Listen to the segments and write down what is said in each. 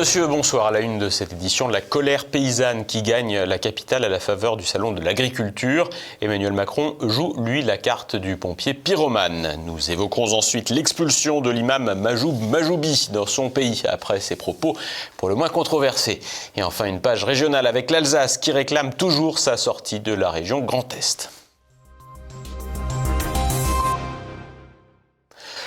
monsieur, bonsoir. À la une de cette édition, la colère paysanne qui gagne la capitale à la faveur du salon de l'agriculture. Emmanuel Macron joue, lui, la carte du pompier pyromane. Nous évoquerons ensuite l'expulsion de l'imam Majoub Majoubi dans son pays après ses propos pour le moins controversés. Et enfin, une page régionale avec l'Alsace qui réclame toujours sa sortie de la région Grand Est.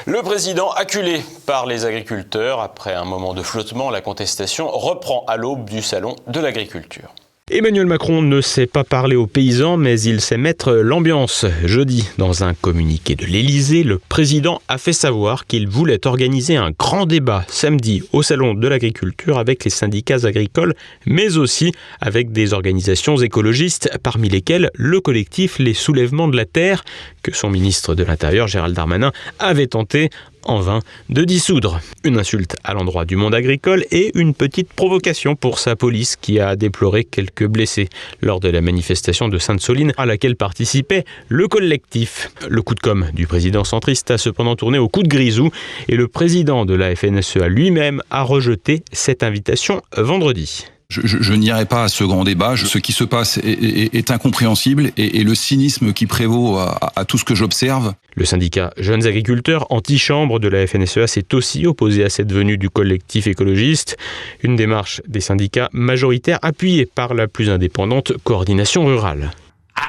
Le président, acculé par les agriculteurs, après un moment de flottement, la contestation reprend à l'aube du salon de l'agriculture. Emmanuel Macron ne sait pas parler aux paysans, mais il sait mettre l'ambiance. Jeudi, dans un communiqué de l'Élysée, le président a fait savoir qu'il voulait organiser un grand débat samedi au Salon de l'agriculture avec les syndicats agricoles, mais aussi avec des organisations écologistes, parmi lesquelles le collectif Les Soulèvements de la Terre, que son ministre de l'Intérieur, Gérald Darmanin, avait tenté en vain de dissoudre. Une insulte à l'endroit du monde agricole et une petite provocation pour sa police qui a déploré quelques blessés lors de la manifestation de Sainte-Soline à laquelle participait le collectif. Le coup de com' du président centriste a cependant tourné au coup de grisou et le président de la FNSEA lui-même a rejeté cette invitation vendredi. Je, n'irai pas à ce grand débat. ce qui se passe est, incompréhensible et, le cynisme qui prévaut à, tout ce que j'observe. Le syndicat Jeunes Agriculteurs, antichambre de la FNSEA, s'est aussi opposé à cette venue du collectif écologiste. Une démarche des syndicats majoritaires appuyée par la plus indépendante coordination rurale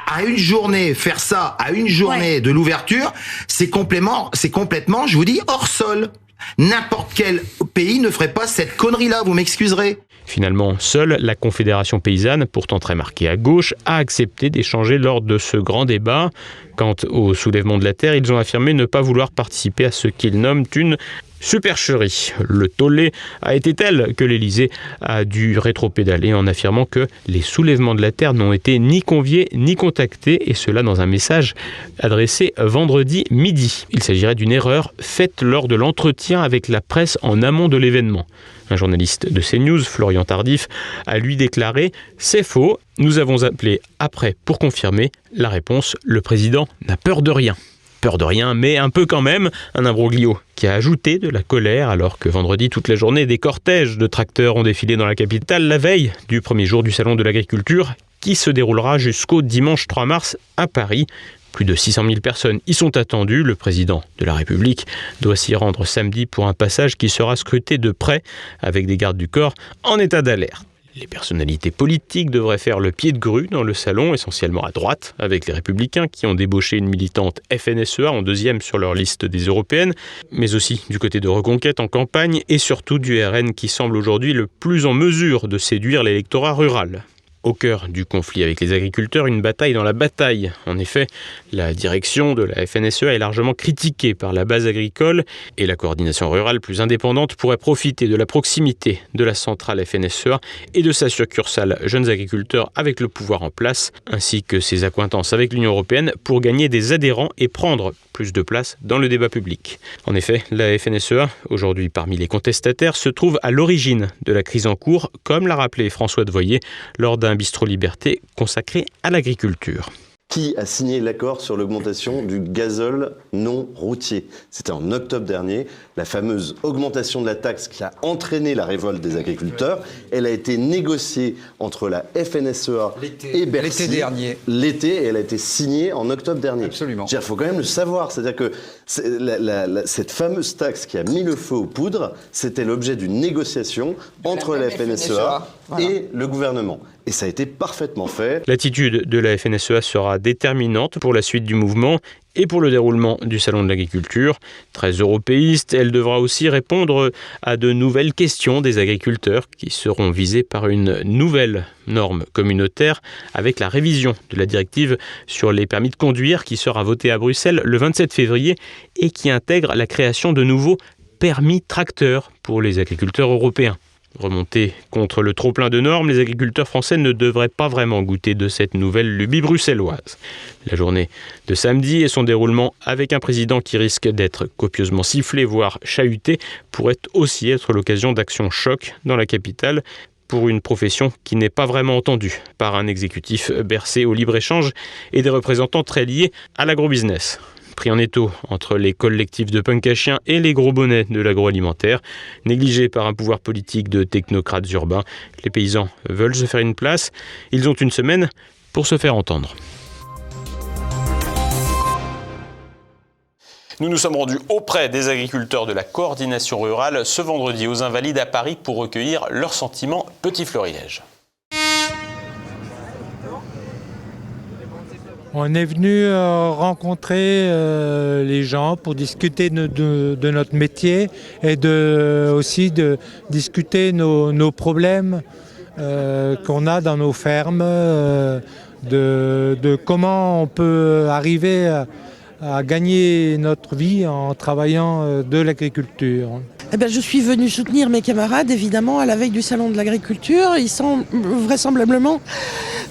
à une journée, faire ça à une journée de l'ouverture, c'est complètement, c'est complètement, je vous dis, hors sol. N'importe quel pays ne ferait pas cette connerie-là, vous m'excuserez. Finalement, seule la Confédération paysanne, pourtant très marquée à gauche, a accepté d'échanger lors de ce grand débat. Quant au soulèvement de la Terre, ils ont affirmé ne pas vouloir participer à ce qu'ils nomment une supercherie. Le tollé a été tel que l'Élysée a dû rétropédaler en affirmant que les soulèvements de la Terre n'ont été ni conviés ni contactés, et cela dans un message adressé vendredi midi. Il s'agirait d'une erreur faite lors de l'entretien avec la presse en amont de l'événement. Un journaliste de CNews, Florian Tardif, a lui déclaré C'est faux, nous avons appelé après pour confirmer. La réponse Le président n'a peur de rien peur de rien, mais un peu quand même, un imbroglio qui a ajouté de la colère alors que vendredi toute la journée des cortèges de tracteurs ont défilé dans la capitale la veille du premier jour du salon de l'agriculture qui se déroulera jusqu'au dimanche 3 mars à Paris. Plus de 600 000 personnes y sont attendues. Le président de la République doit s'y rendre samedi pour un passage qui sera scruté de près avec des gardes du corps en état d'alerte. Les personnalités politiques devraient faire le pied de grue dans le salon, essentiellement à droite, avec les républicains qui ont débauché une militante FNSEA en deuxième sur leur liste des européennes, mais aussi du côté de Reconquête en campagne et surtout du RN qui semble aujourd'hui le plus en mesure de séduire l'électorat rural. Au cœur du conflit avec les agriculteurs, une bataille dans la bataille. En effet, la direction de la FNSEA est largement critiquée par la base agricole et la coordination rurale plus indépendante pourrait profiter de la proximité de la centrale FNSEA et de sa succursale Jeunes Agriculteurs avec le pouvoir en place, ainsi que ses accointances avec l'Union européenne pour gagner des adhérents et prendre plus de place dans le débat public. En effet, la FNSEA, aujourd'hui parmi les contestataires, se trouve à l'origine de la crise en cours, comme l'a rappelé François Devoyer lors d'un bistrot liberté consacré à l'agriculture qui a signé l'accord sur l'augmentation du gazole non routier? C'était en octobre dernier. La fameuse augmentation de la taxe qui a entraîné la révolte des agriculteurs, elle a été négociée entre la FNSEA et Bercy. L'été dernier. L'été, et elle a été signée en octobre dernier. Absolument. Il faut quand même le savoir. C'est-à-dire que cette fameuse taxe qui a mis le feu aux poudres, c'était l'objet d'une négociation entre la, FNSEA, et le gouvernement. Et ça a été parfaitement fait. L'attitude de la FNSEA sera déterminante pour la suite du mouvement et pour le déroulement du Salon de l'agriculture. Très européiste, elle devra aussi répondre à de nouvelles questions des agriculteurs qui seront visés par une nouvelle norme communautaire avec la révision de la directive sur les permis de conduire qui sera votée à Bruxelles le 27 février et qui intègre la création de nouveaux permis tracteurs pour les agriculteurs européens. Remontés contre le trop-plein de normes, les agriculteurs français ne devraient pas vraiment goûter de cette nouvelle lubie bruxelloise. La journée de samedi et son déroulement avec un président qui risque d'être copieusement sifflé, voire chahuté, pourrait aussi être l'occasion d'actions choc dans la capitale pour une profession qui n'est pas vraiment entendue par un exécutif bercé au libre-échange et des représentants très liés à l'agrobusiness. Pris en étau entre les collectifs de punk à et les gros bonnets de l'agroalimentaire. Négligés par un pouvoir politique de technocrates urbains, les paysans veulent se faire une place. Ils ont une semaine pour se faire entendre. Nous nous sommes rendus auprès des agriculteurs de la coordination rurale ce vendredi aux Invalides à Paris pour recueillir leurs sentiments Petit Fleuriège. On est venu euh, rencontrer euh, les gens pour discuter de, notre métier et de, aussi de discuter nos, nos problèmes euh, qu'on a dans nos fermes, de, de comment on peut arriver à, à gagner notre vie en travaillant euh, de l'agriculture. Eh ben, je suis venu soutenir mes camarades, évidemment, à la veille du Salon de l'agriculture. Il semble vraisemblablement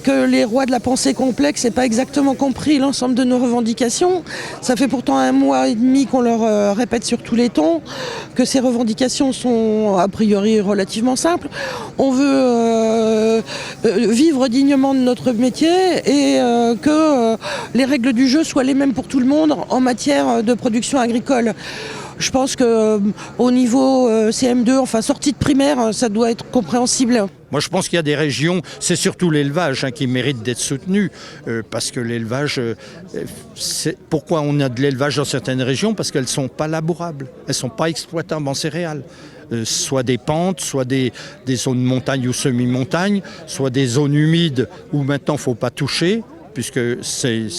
que les rois de la pensée complexe n'aient pas exactement compris l'ensemble de nos revendications. Ça fait pourtant un mois et demi qu'on leur euh, répète sur tous les tons que ces revendications sont a priori relativement simples. On veut euh, vivre dignement de notre métier et euh, que euh, les règles du jeu soient les mêmes pour tout le monde en matière de production agricole. Je pense que euh, au niveau euh, CM2, enfin sortie de primaire, euh, ça doit être compréhensible. Moi, je pense qu'il y a des régions, c'est surtout l'élevage hein, qui mérite d'être soutenu, euh, parce que l'élevage, euh, pourquoi on a de l'élevage dans certaines régions? Parce qu'elles ne sont pas labourables, elles ne sont pas exploitables en céréales. Euh, soit des pentes, soit des, des zones montagne ou semi-montagne, soit des zones humides où maintenant il ne faut pas toucher puisque il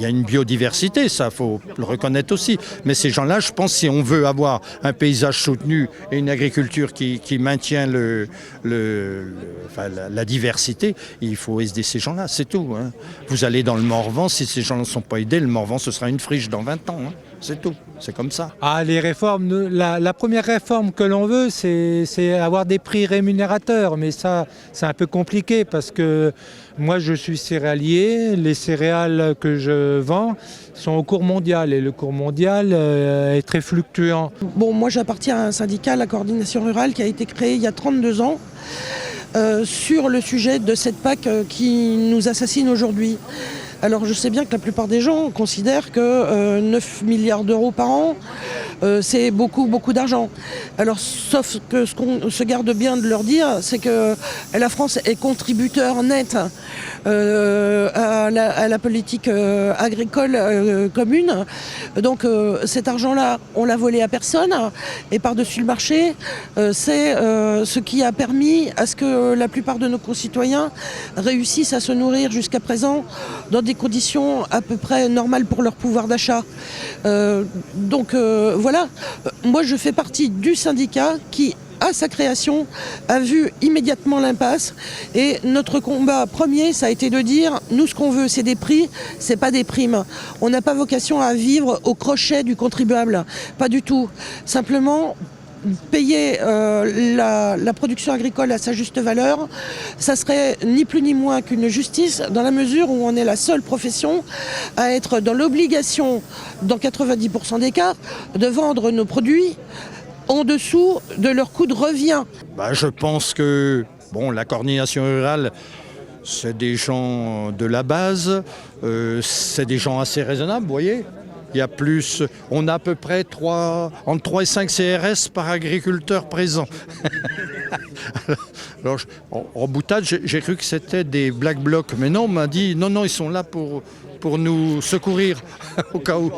y a une biodiversité, ça faut le reconnaître aussi. Mais ces gens-là, je pense, si on veut avoir un paysage soutenu et une agriculture qui, qui maintient le, le- la diversité, il faut aider ces gens-là, c'est tout. hein. Vous allez dans le Morvan, si ces gens ne sont pas aidés, le Morvan, ce sera une friche dans 20 ans. hein. C'est tout, c'est comme ça. Ah, les réformes, nous, la, la première réforme que l'on veut, c'est c'est avoir des prix rémunérateurs. Mais ça, c'est un peu compliqué parce que moi, je suis céréalier. Les céréales que je vends sont au cours mondial et le cours mondial euh, est très fluctuant. Bon, moi j'appartiens à un syndicat, la coordination rurale, qui a été créé il y a 32 ans euh, sur le sujet de cette PAC euh, qui nous assassine aujourd'hui. Alors je sais bien que la plupart des gens considèrent que euh, 9 milliards d'euros par an, euh, c'est beaucoup, beaucoup d'argent. Alors sauf que ce qu'on se garde bien de leur dire, c'est que la France est contributeur net euh, à, la, politique euh, agricole euh, commune. Donc euh, cet argent-là, on l'a volé à personne. Et par-dessus le marché, euh, c'est euh, ce qui a permis à ce que la plupart de nos concitoyens réussissent à se nourrir jusqu'à présent dans des conditions à peu près normales pour leur pouvoir d'achat. Euh, donc euh, voilà, moi je fais partie du syndicat qui à sa création, a vu immédiatement l'impasse. Et notre combat premier, ça a été de dire, nous, ce qu'on veut, c'est des prix, c'est pas des primes. On n'a pas vocation à vivre au crochet du contribuable. Pas du tout. Simplement, payer euh, la, production agricole à sa juste valeur, ça serait ni plus ni moins qu'une justice dans la mesure où on est la seule profession à être dans l'obligation, dans 90% des cas, de vendre nos produits en dessous de leur coût de revient. Bah, je pense que bon, la coordination rurale, c'est des gens de la base, euh, c'est des gens assez raisonnables, vous voyez. Il y a plus, on a à peu près 3, entre 3 et 5 CRS par agriculteur présent. Alors, en, en boutade, j'ai cru que c'était des black blocs, mais non, on m'a dit non, non, ils sont là pour, pour nous secourir au cas où.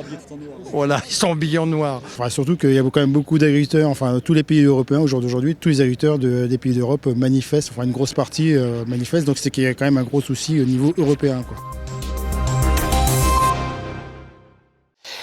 Voilà, ils sont habillés en noir. Surtout qu'il y a quand même beaucoup d'agriculteurs, enfin tous les pays européens au jour d'aujourd'hui, tous les agriculteurs de- des pays d'Europe manifestent, enfin une grosse partie euh, manifeste, donc c'est qu'il y a quand même un gros souci au niveau européen.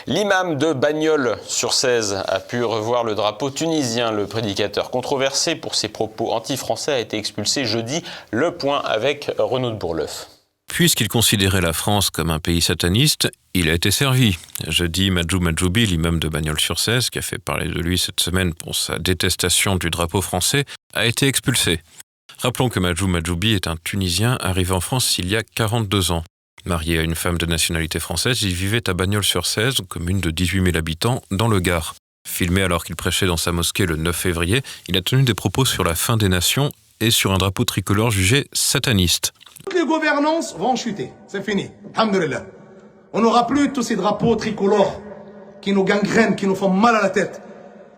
L'imam de Bagnols sur 16 a pu revoir le drapeau tunisien. Le prédicateur controversé pour ses propos anti-français a été expulsé jeudi. Le point avec Renaud de Bourleuf. Puisqu'il considérait la France comme un pays sataniste, il a été servi. Jeudi, Majou Majoubi, l'imam de Bagnols-sur-Cèze, qui a fait parler de lui cette semaine pour sa détestation du drapeau français, a été expulsé. Rappelons que Majou Majoubi est un Tunisien arrivé en France il y a 42 ans. Marié à une femme de nationalité française, il vivait à Bagnols-sur-Cèze, commune de 18 000 habitants, dans le Gard. Filmé alors qu'il prêchait dans sa mosquée le 9 février, il a tenu des propos sur la fin des nations et sur un drapeau tricolore jugé sataniste. Toutes les gouvernances vont chuter. C'est fini. Alhamdulillah. On n'aura plus tous ces drapeaux tricolores qui nous gangrènent, qui nous font mal à la tête,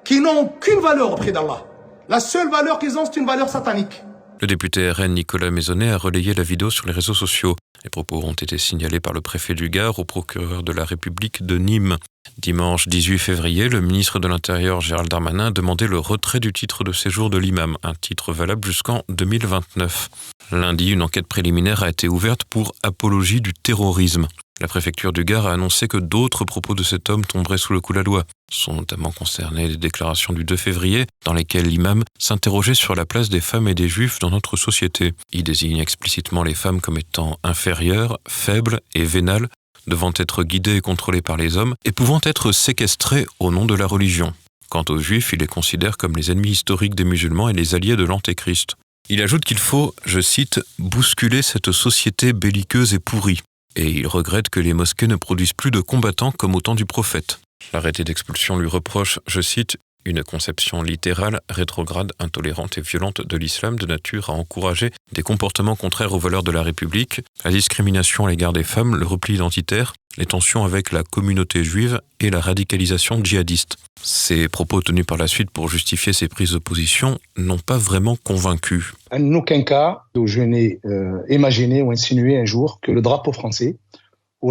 qui n'ont aucune valeur auprès d'Allah. La seule valeur qu'ils ont, c'est une valeur satanique. Le député RN Nicolas Maisonnet a relayé la vidéo sur les réseaux sociaux. Les propos ont été signalés par le préfet du Gard au procureur de la République de Nîmes. Dimanche 18 février, le ministre de l'Intérieur Gérald Darmanin a demandé le retrait du titre de séjour de l'imam, un titre valable jusqu'en 2029. Lundi, une enquête préliminaire a été ouverte pour apologie du terrorisme. La préfecture du Gard a annoncé que d'autres propos de cet homme tomberaient sous le coup de la loi. Sont notamment concernés les déclarations du 2 février, dans lesquelles l'imam s'interrogeait sur la place des femmes et des juifs dans notre société. Il désigne explicitement les femmes comme étant inférieures, faibles et vénales, devant être guidées et contrôlées par les hommes, et pouvant être séquestrées au nom de la religion. Quant aux juifs, il les considère comme les ennemis historiques des musulmans et les alliés de l'antéchrist. Il ajoute qu'il faut, je cite, bousculer cette société belliqueuse et pourrie et il regrette que les mosquées ne produisent plus de combattants comme au temps du prophète. L'arrêté d'expulsion lui reproche, je cite, une conception littérale, rétrograde, intolérante et violente de l'islam de nature à encourager des comportements contraires aux valeurs de la République, la discrimination à l'égard des femmes, le repli identitaire, les tensions avec la communauté juive et la radicalisation djihadiste. Ces propos tenus par la suite pour justifier ses prises de position n'ont pas vraiment convaincu. En aucun cas, je n'ai euh, imaginé ou insinué un jour que le drapeau français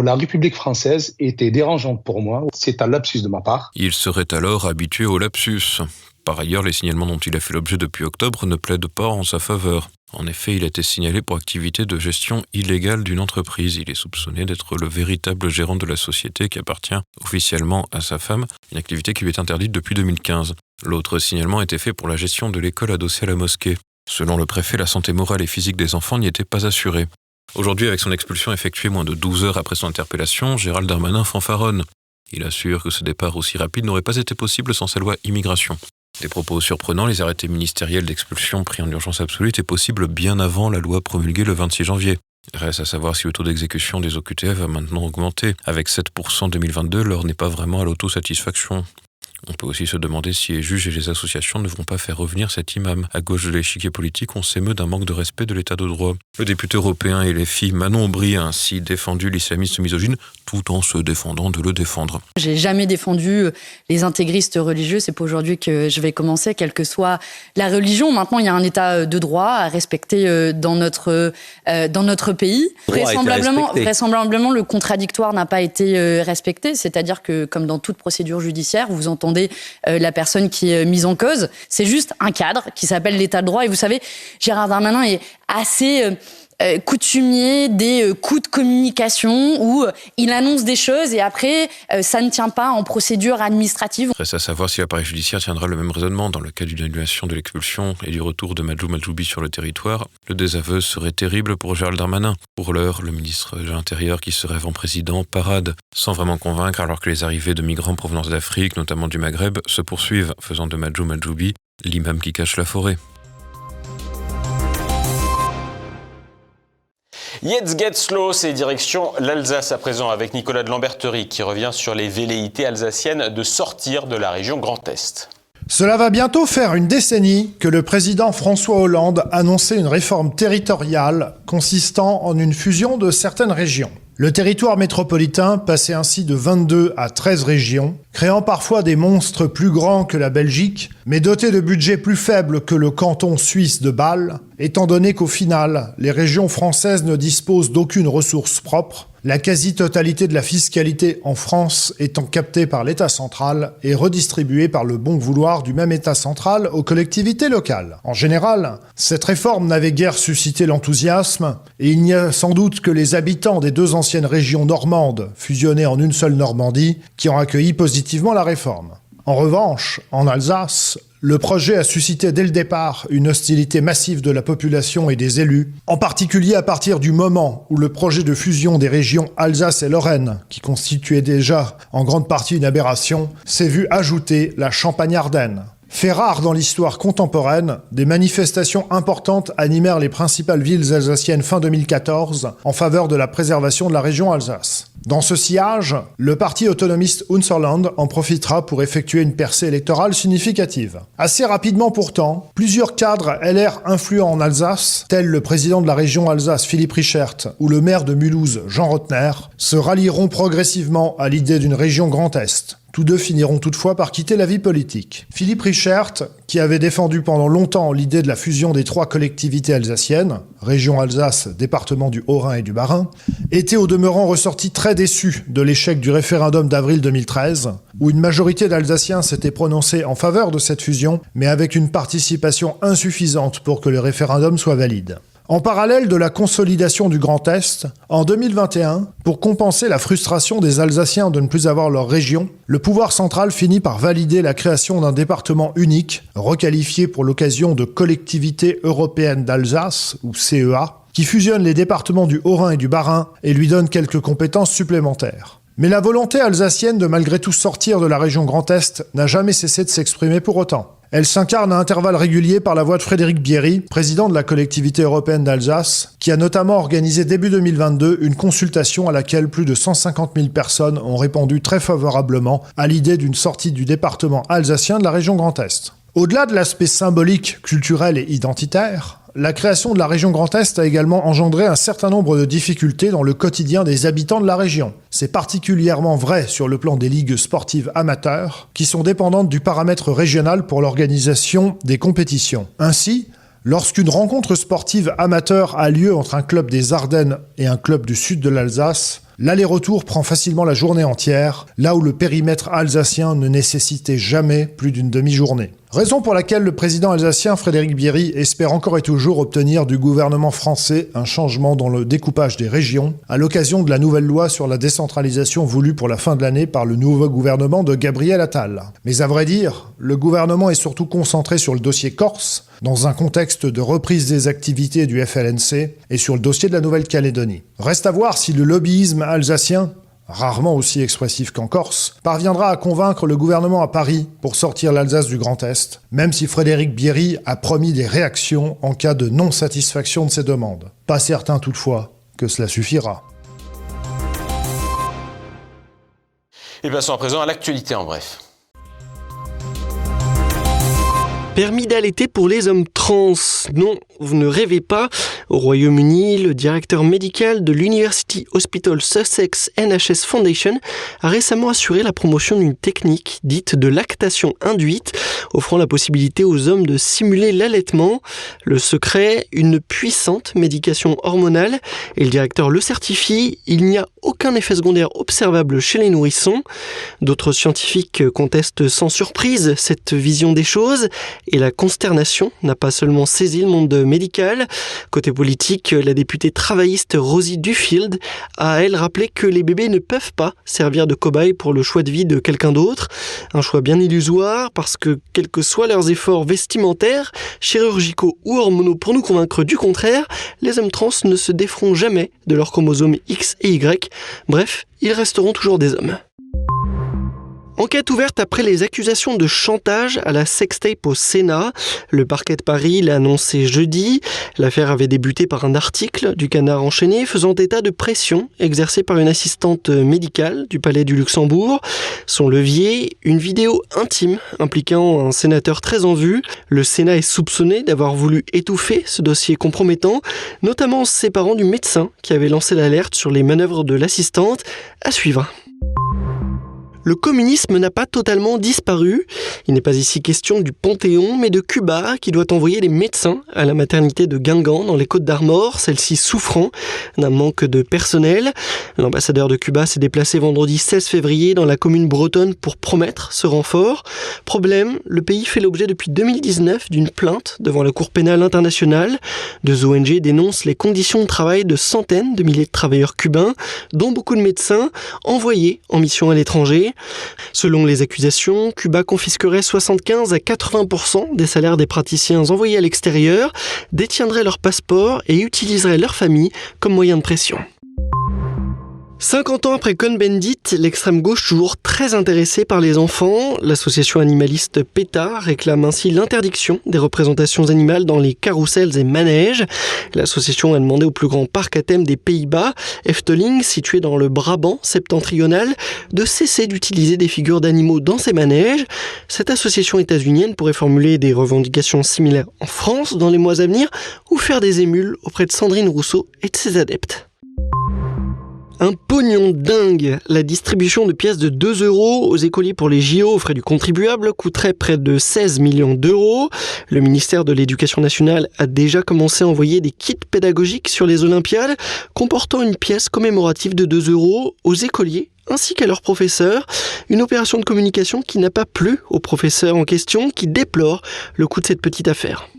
la République française était dérangeante pour moi. C'est un lapsus de ma part. Il serait alors habitué au lapsus. Par ailleurs, les signalements dont il a fait l'objet depuis octobre ne plaident pas en sa faveur. En effet, il a été signalé pour activité de gestion illégale d'une entreprise. Il est soupçonné d'être le véritable gérant de la société qui appartient officiellement à sa femme, une activité qui lui est interdite depuis 2015. L'autre signalement était fait pour la gestion de l'école adossée à la mosquée. Selon le préfet, la santé morale et physique des enfants n'y était pas assurée. Aujourd'hui, avec son expulsion effectuée moins de 12 heures après son interpellation, Gérald Darmanin fanfaronne. Il assure que ce départ aussi rapide n'aurait pas été possible sans sa loi immigration. Des propos surprenants, les arrêtés ministériels d'expulsion pris en urgence absolue étaient possibles bien avant la loi promulguée le 26 janvier. Reste à savoir si le taux d'exécution des OQTF va maintenant augmenter. Avec 7% en 2022, l'heure n'est pas vraiment à l'autosatisfaction. On peut aussi se demander si les juges et les associations ne vont pas faire revenir cet imam. À gauche de l'échiquier politique, on s'émeut d'un manque de respect de l'état de droit. Le député européen et les filles Manon Aubry a ainsi défendu l'islamiste misogyne tout en se défendant de le défendre. J'ai jamais défendu euh, les intégristes religieux, c'est pas aujourd'hui que je vais commencer, quelle que soit la religion. Maintenant, il y a un état euh, de droit à respecter euh, dans notre, dans notre pays. Vraisemblablement, vraisemblablement, le contradictoire n'a pas été respecté, c'est-à-dire que, comme dans toute procédure judiciaire, vous entendez la personne qui est mise en cause. C'est juste un cadre qui s'appelle l'état de droit. Et vous savez, Gérard Darmanin est assez euh, coutumier des euh, coups de communication où euh, il annonce des choses et après ça ne tient pas en procédure administrative. Reste à savoir si l'appareil judiciaire tiendra le même raisonnement dans le cas d'une annulation de l'expulsion et du retour de Majou Majoubi sur le territoire. Le désaveu serait terrible pour Gérald Darmanin. Pour l'heure, le ministre de l'Intérieur qui se rêve en président parade sans vraiment convaincre alors que les arrivées de migrants provenant d'Afrique, notamment du Maghreb, se poursuivent, faisant de Majou Majoubi l'imam qui cache la forêt. Jetzt get slow, c'est direction l'Alsace à présent avec Nicolas de Lamberterie qui revient sur les velléités alsaciennes de sortir de la région Grand Est. Cela va bientôt faire une décennie que le président François Hollande annonçait une réforme territoriale consistant en une fusion de certaines régions. Le territoire métropolitain passait ainsi de 22 à 13 régions, créant parfois des monstres plus grands que la Belgique, mais dotés de budgets plus faibles que le canton suisse de Bâle, étant donné qu'au final, les régions françaises ne disposent d'aucune ressource propre, la quasi-totalité de la fiscalité en France étant captée par l'État central et redistribuée par le bon vouloir du même État central aux collectivités locales. En général, cette réforme n'avait guère suscité l'enthousiasme, et il n'y a sans doute que les habitants des deux anciennes régions normandes, fusionnées en une seule Normandie, qui ont accueilli positivement la réforme. En revanche, en Alsace, le projet a suscité dès le départ une hostilité massive de la population et des élus, en particulier à partir du moment où le projet de fusion des régions Alsace et Lorraine, qui constituait déjà en grande partie une aberration, s'est vu ajouter la Champagne-Ardenne. Fait rare dans l'histoire contemporaine, des manifestations importantes animèrent les principales villes alsaciennes fin 2014 en faveur de la préservation de la région Alsace. Dans ce sillage, le parti autonomiste Unserland en profitera pour effectuer une percée électorale significative. Assez rapidement pourtant, plusieurs cadres LR influents en Alsace, tels le président de la région Alsace Philippe Richert ou le maire de Mulhouse Jean Rotner, se rallieront progressivement à l'idée d'une région Grand Est. Tous deux finiront toutefois par quitter la vie politique. Philippe Richert, qui avait défendu pendant longtemps l'idée de la fusion des trois collectivités alsaciennes, région Alsace, département du Haut-Rhin et du Bas-Rhin, était au demeurant ressorti très déçu de l'échec du référendum d'avril 2013, où une majorité d'Alsaciens s'était prononcée en faveur de cette fusion, mais avec une participation insuffisante pour que le référendum soit valide. En parallèle de la consolidation du Grand Est, en 2021, pour compenser la frustration des Alsaciens de ne plus avoir leur région, le pouvoir central finit par valider la création d'un département unique, requalifié pour l'occasion de Collectivité européenne d'Alsace, ou CEA, qui fusionne les départements du Haut-Rhin et du Bas-Rhin et lui donne quelques compétences supplémentaires. Mais la volonté alsacienne de malgré tout sortir de la région Grand Est n'a jamais cessé de s'exprimer pour autant. Elle s'incarne à intervalles réguliers par la voix de Frédéric Bierry, président de la collectivité européenne d'Alsace, qui a notamment organisé début 2022 une consultation à laquelle plus de 150 000 personnes ont répondu très favorablement à l'idée d'une sortie du département alsacien de la région Grand Est. Au-delà de l'aspect symbolique, culturel et identitaire, la création de la région Grand Est a également engendré un certain nombre de difficultés dans le quotidien des habitants de la région. C'est particulièrement vrai sur le plan des ligues sportives amateurs, qui sont dépendantes du paramètre régional pour l'organisation des compétitions. Ainsi, Lorsqu'une rencontre sportive amateur a lieu entre un club des Ardennes et un club du sud de l'Alsace, l'aller-retour prend facilement la journée entière, là où le périmètre alsacien ne nécessitait jamais plus d'une demi-journée. Raison pour laquelle le président alsacien Frédéric Bierry espère encore et toujours obtenir du gouvernement français un changement dans le découpage des régions à l'occasion de la nouvelle loi sur la décentralisation voulue pour la fin de l'année par le nouveau gouvernement de Gabriel Attal. Mais à vrai dire, le gouvernement est surtout concentré sur le dossier Corse, dans un contexte de reprise des activités du FLNC et sur le dossier de la Nouvelle-Calédonie. Reste à voir si le lobbyisme alsacien rarement aussi expressif qu'en Corse, parviendra à convaincre le gouvernement à Paris pour sortir l'Alsace du Grand Est, même si Frédéric Bierry a promis des réactions en cas de non-satisfaction de ses demandes. Pas certain toutefois que cela suffira. Et passons à présent à l'actualité en bref. Permis d'allaiter pour les hommes trans. Non, vous ne rêvez pas. Au Royaume-Uni, le directeur médical de l'University Hospital Sussex NHS Foundation a récemment assuré la promotion d'une technique dite de lactation induite, offrant la possibilité aux hommes de simuler l'allaitement. Le secret, une puissante médication hormonale, et le directeur le certifie, il n'y a aucun effet secondaire observable chez les nourrissons. D'autres scientifiques contestent sans surprise cette vision des choses et la consternation n'a pas seulement saisi le monde médical. Politique, la députée travailliste Rosie Duffield a, elle, rappelé que les bébés ne peuvent pas servir de cobaye pour le choix de vie de quelqu'un d'autre. Un choix bien illusoire parce que, quels que soient leurs efforts vestimentaires, chirurgicaux ou hormonaux pour nous convaincre du contraire, les hommes trans ne se déferont jamais de leurs chromosomes X et Y. Bref, ils resteront toujours des hommes. Enquête ouverte après les accusations de chantage à la sextape au Sénat. Le parquet de Paris l'a annoncé jeudi. L'affaire avait débuté par un article du Canard enchaîné faisant état de pression exercée par une assistante médicale du Palais du Luxembourg. Son levier, une vidéo intime impliquant un sénateur très en vue. Le Sénat est soupçonné d'avoir voulu étouffer ce dossier compromettant, notamment en se séparant du médecin qui avait lancé l'alerte sur les manœuvres de l'assistante. À suivre le communisme n'a pas totalement disparu. Il n'est pas ici question du Panthéon, mais de Cuba qui doit envoyer des médecins à la maternité de Guingamp dans les Côtes d'Armor, celle-ci souffrant d'un manque de personnel. L'ambassadeur de Cuba s'est déplacé vendredi 16 février dans la commune bretonne pour promettre ce renfort. Problème, le pays fait l'objet depuis 2019 d'une plainte devant la Cour pénale internationale. Deux ONG dénoncent les conditions de travail de centaines de milliers de travailleurs cubains, dont beaucoup de médecins, envoyés en mission à l'étranger. Selon les accusations, Cuba confisquerait 75 à 80% des salaires des praticiens envoyés à l'extérieur, détiendrait leur passeport et utiliserait leur famille comme moyen de pression. 50 ans après Cohn-Bendit, l'extrême gauche toujours très intéressée par les enfants, l'association animaliste PETA réclame ainsi l'interdiction des représentations animales dans les carousels et manèges. L'association a demandé au plus grand parc à thème des Pays-Bas, Efteling, situé dans le Brabant septentrional, de cesser d'utiliser des figures d'animaux dans ses manèges. Cette association états-unienne pourrait formuler des revendications similaires en France dans les mois à venir ou faire des émules auprès de Sandrine Rousseau et de ses adeptes. Un pognon dingue La distribution de pièces de 2 euros aux écoliers pour les JO aux frais du contribuable coûterait près de 16 millions d'euros. Le ministère de l'Éducation nationale a déjà commencé à envoyer des kits pédagogiques sur les Olympiades comportant une pièce commémorative de 2 euros aux écoliers ainsi qu'à leurs professeurs. Une opération de communication qui n'a pas plu aux professeurs en question qui déplorent le coût de cette petite affaire.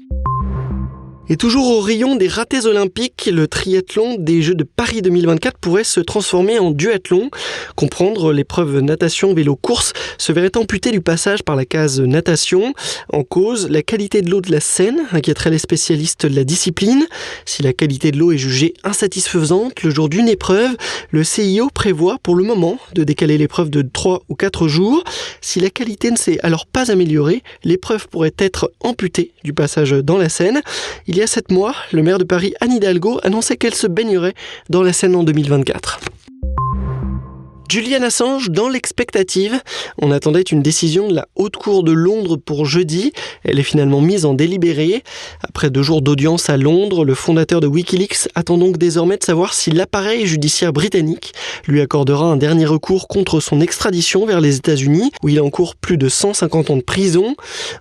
Et toujours au rayon des ratés olympiques, le triathlon des Jeux de Paris 2024 pourrait se transformer en duathlon. Comprendre l'épreuve natation vélo course se verrait amputé du passage par la case natation. En cause, la qualité de l'eau de la Seine inquiéterait les spécialistes de la discipline. Si la qualité de l'eau est jugée insatisfaisante le jour d'une épreuve, le CIO prévoit pour le moment de décaler l'épreuve de 3 ou 4 jours. Si la qualité ne s'est alors pas améliorée, l'épreuve pourrait être amputée du passage dans la Seine. Il y a sept mois, le maire de Paris, Anne Hidalgo, annonçait qu'elle se baignerait dans la Seine en 2024. Julian Assange dans l'expectative. On attendait une décision de la Haute Cour de Londres pour jeudi. Elle est finalement mise en délibéré. Après deux jours d'audience à Londres, le fondateur de Wikileaks attend donc désormais de savoir si l'appareil judiciaire britannique lui accordera un dernier recours contre son extradition vers les États-Unis, où il encourt plus de 150 ans de prison.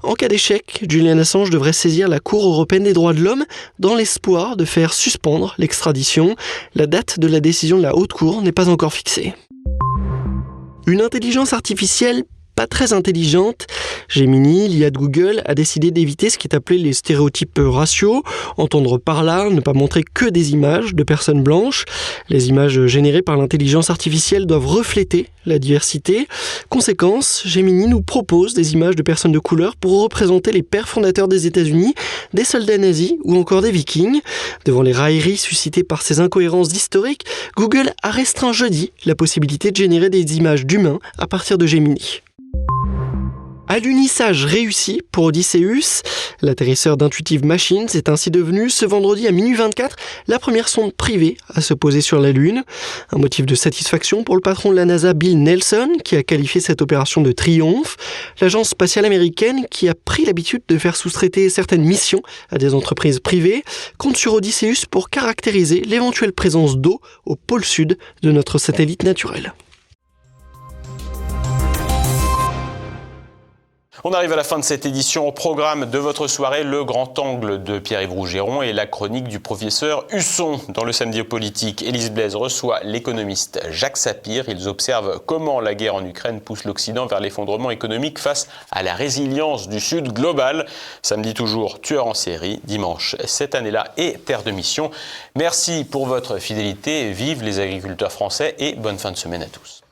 En cas d'échec, Julian Assange devrait saisir la Cour européenne des droits de l'homme dans l'espoir de faire suspendre l'extradition. La date de la décision de la Haute Cour n'est pas encore fixée. Une intelligence artificielle pas très intelligente, Gemini, l'IA de Google, a décidé d'éviter ce qui est appelé les stéréotypes raciaux, entendre par là ne pas montrer que des images de personnes blanches. Les images générées par l'intelligence artificielle doivent refléter la diversité. Conséquence, Gemini nous propose des images de personnes de couleur pour représenter les pères fondateurs des États-Unis, des soldats nazis ou encore des vikings. Devant les railleries suscitées par ces incohérences historiques, Google a restreint jeudi la possibilité de générer des images d'humains à partir de Gemini. Alunissage réussi pour Odysseus. L'atterrisseur d'Intuitive Machines est ainsi devenu ce vendredi à minuit 24 la première sonde privée à se poser sur la Lune. Un motif de satisfaction pour le patron de la NASA Bill Nelson qui a qualifié cette opération de triomphe. L'agence spatiale américaine qui a pris l'habitude de faire sous-traiter certaines missions à des entreprises privées compte sur Odysseus pour caractériser l'éventuelle présence d'eau au pôle sud de notre satellite naturel. On arrive à la fin de cette édition. Au programme de votre soirée, le grand angle de Pierre-Yves Rougeron et la chronique du professeur Husson. Dans le samedi politique, Élise Blaise reçoit l'économiste Jacques Sapir. Ils observent comment la guerre en Ukraine pousse l'Occident vers l'effondrement économique face à la résilience du Sud global. Samedi toujours, tueur en série. Dimanche, cette année-là, et terre de mission. Merci pour votre fidélité. Vive les agriculteurs français et bonne fin de semaine à tous.